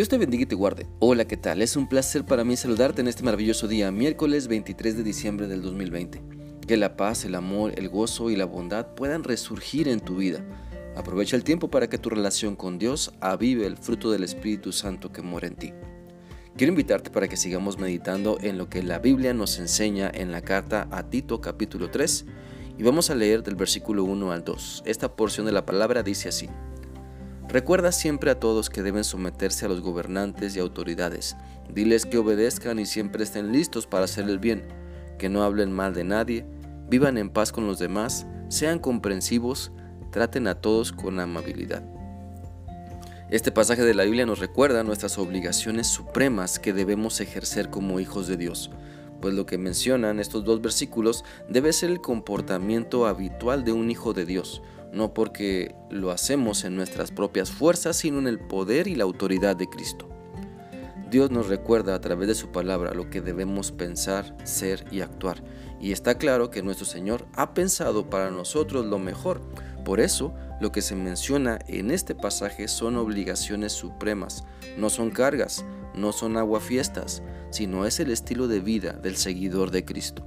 Dios te bendiga y te guarde. Hola, ¿qué tal? Es un placer para mí saludarte en este maravilloso día, miércoles 23 de diciembre del 2020. Que la paz, el amor, el gozo y la bondad puedan resurgir en tu vida. Aprovecha el tiempo para que tu relación con Dios avive el fruto del Espíritu Santo que mora en ti. Quiero invitarte para que sigamos meditando en lo que la Biblia nos enseña en la carta a Tito capítulo 3 y vamos a leer del versículo 1 al 2. Esta porción de la palabra dice así. Recuerda siempre a todos que deben someterse a los gobernantes y autoridades. Diles que obedezcan y siempre estén listos para hacer el bien, que no hablen mal de nadie, vivan en paz con los demás, sean comprensivos, traten a todos con amabilidad. Este pasaje de la Biblia nos recuerda nuestras obligaciones supremas que debemos ejercer como hijos de Dios, pues lo que mencionan estos dos versículos debe ser el comportamiento habitual de un hijo de Dios, no porque lo hacemos en nuestras propias fuerzas, sino en el poder y la autoridad de Cristo. Dios nos recuerda a través de su palabra lo que debemos pensar, ser y actuar. Y está claro que nuestro Señor ha pensado para nosotros lo mejor. Por eso, lo que se menciona en este pasaje son obligaciones supremas, no son cargas, no son aguafiestas, sino es el estilo de vida del seguidor de Cristo.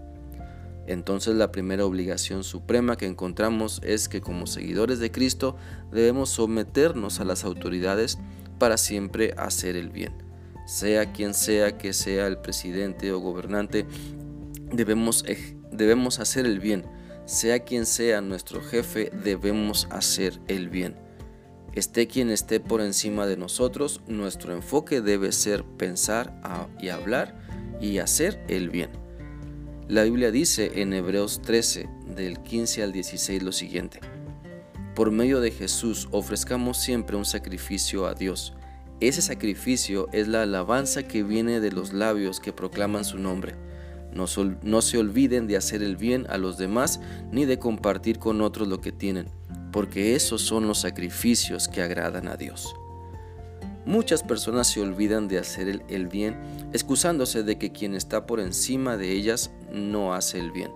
Entonces la primera obligación suprema que encontramos es que como seguidores de Cristo debemos someternos a las autoridades para siempre hacer el bien. Sea quien sea que sea el presidente o gobernante, debemos, debemos hacer el bien. Sea quien sea nuestro jefe, debemos hacer el bien. Esté quien esté por encima de nosotros, nuestro enfoque debe ser pensar y hablar y hacer el bien. La Biblia dice en Hebreos 13, del 15 al 16, lo siguiente. Por medio de Jesús ofrezcamos siempre un sacrificio a Dios. Ese sacrificio es la alabanza que viene de los labios que proclaman su nombre. No, se olviden de hacer el bien a los demás ni de compartir con otros lo que tienen, porque esos son los sacrificios que agradan a Dios. Muchas personas se olvidan de hacer el, bien, excusándose de que quien está por encima de ellas no hace el bien.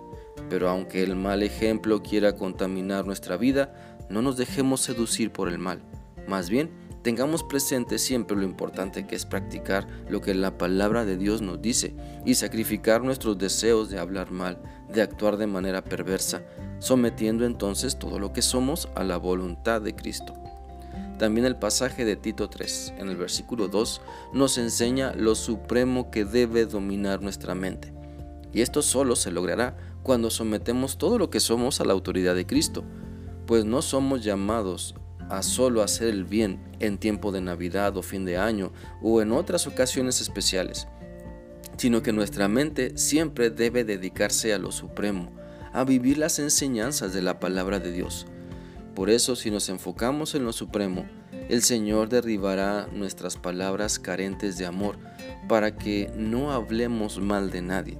Pero aunque el mal ejemplo quiera contaminar nuestra vida, no nos dejemos seducir por el mal. Más bien, tengamos presente siempre lo importante que es practicar lo que la palabra de Dios nos dice y sacrificar nuestros deseos de hablar mal, de actuar de manera perversa, sometiendo entonces todo lo que somos a la voluntad de Cristo. También el pasaje de Tito 3, en el versículo 2, nos enseña lo supremo que debe dominar nuestra mente. Y esto solo se logrará cuando sometemos todo lo que somos a la autoridad de Cristo, pues no somos llamados a solo hacer el bien en tiempo de Navidad o fin de año o en otras ocasiones especiales, sino que nuestra mente siempre debe dedicarse a lo supremo, a vivir las enseñanzas de la palabra de Dios por eso, si nos enfocamos en lo supremo, el Señor derribará nuestras palabras carentes de amor para que no hablemos mal de nadie.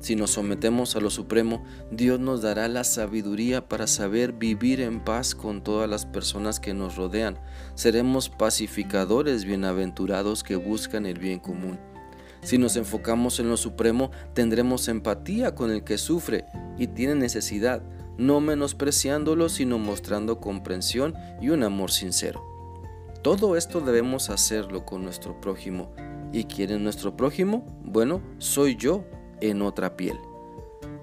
Si nos sometemos a lo supremo, Dios nos dará la sabiduría para saber vivir en paz con todas las personas que nos rodean. Seremos pacificadores bienaventurados que buscan el bien común. Si nos enfocamos en lo supremo, tendremos empatía con el que sufre y tiene necesidad no menospreciándolo, sino mostrando comprensión y un amor sincero. Todo esto debemos hacerlo con nuestro prójimo. ¿Y quién es nuestro prójimo? Bueno, soy yo en otra piel.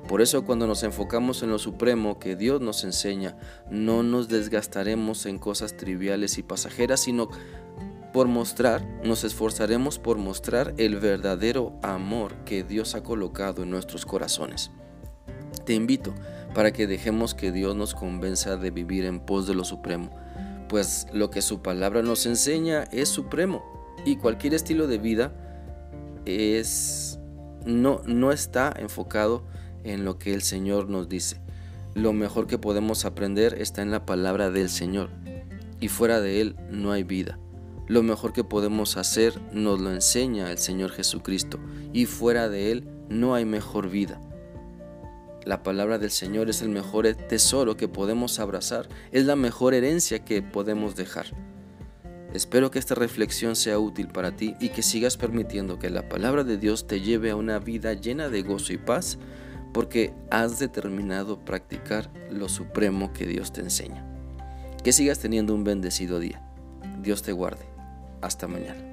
Por eso cuando nos enfocamos en lo supremo que Dios nos enseña, no nos desgastaremos en cosas triviales y pasajeras, sino por mostrar, nos esforzaremos por mostrar el verdadero amor que Dios ha colocado en nuestros corazones. Te invito para que dejemos que Dios nos convenza de vivir en pos de lo supremo, pues lo que su palabra nos enseña es supremo y cualquier estilo de vida es no no está enfocado en lo que el Señor nos dice. Lo mejor que podemos aprender está en la palabra del Señor y fuera de él no hay vida. Lo mejor que podemos hacer nos lo enseña el Señor Jesucristo y fuera de él no hay mejor vida. La palabra del Señor es el mejor tesoro que podemos abrazar, es la mejor herencia que podemos dejar. Espero que esta reflexión sea útil para ti y que sigas permitiendo que la palabra de Dios te lleve a una vida llena de gozo y paz porque has determinado practicar lo supremo que Dios te enseña. Que sigas teniendo un bendecido día. Dios te guarde. Hasta mañana.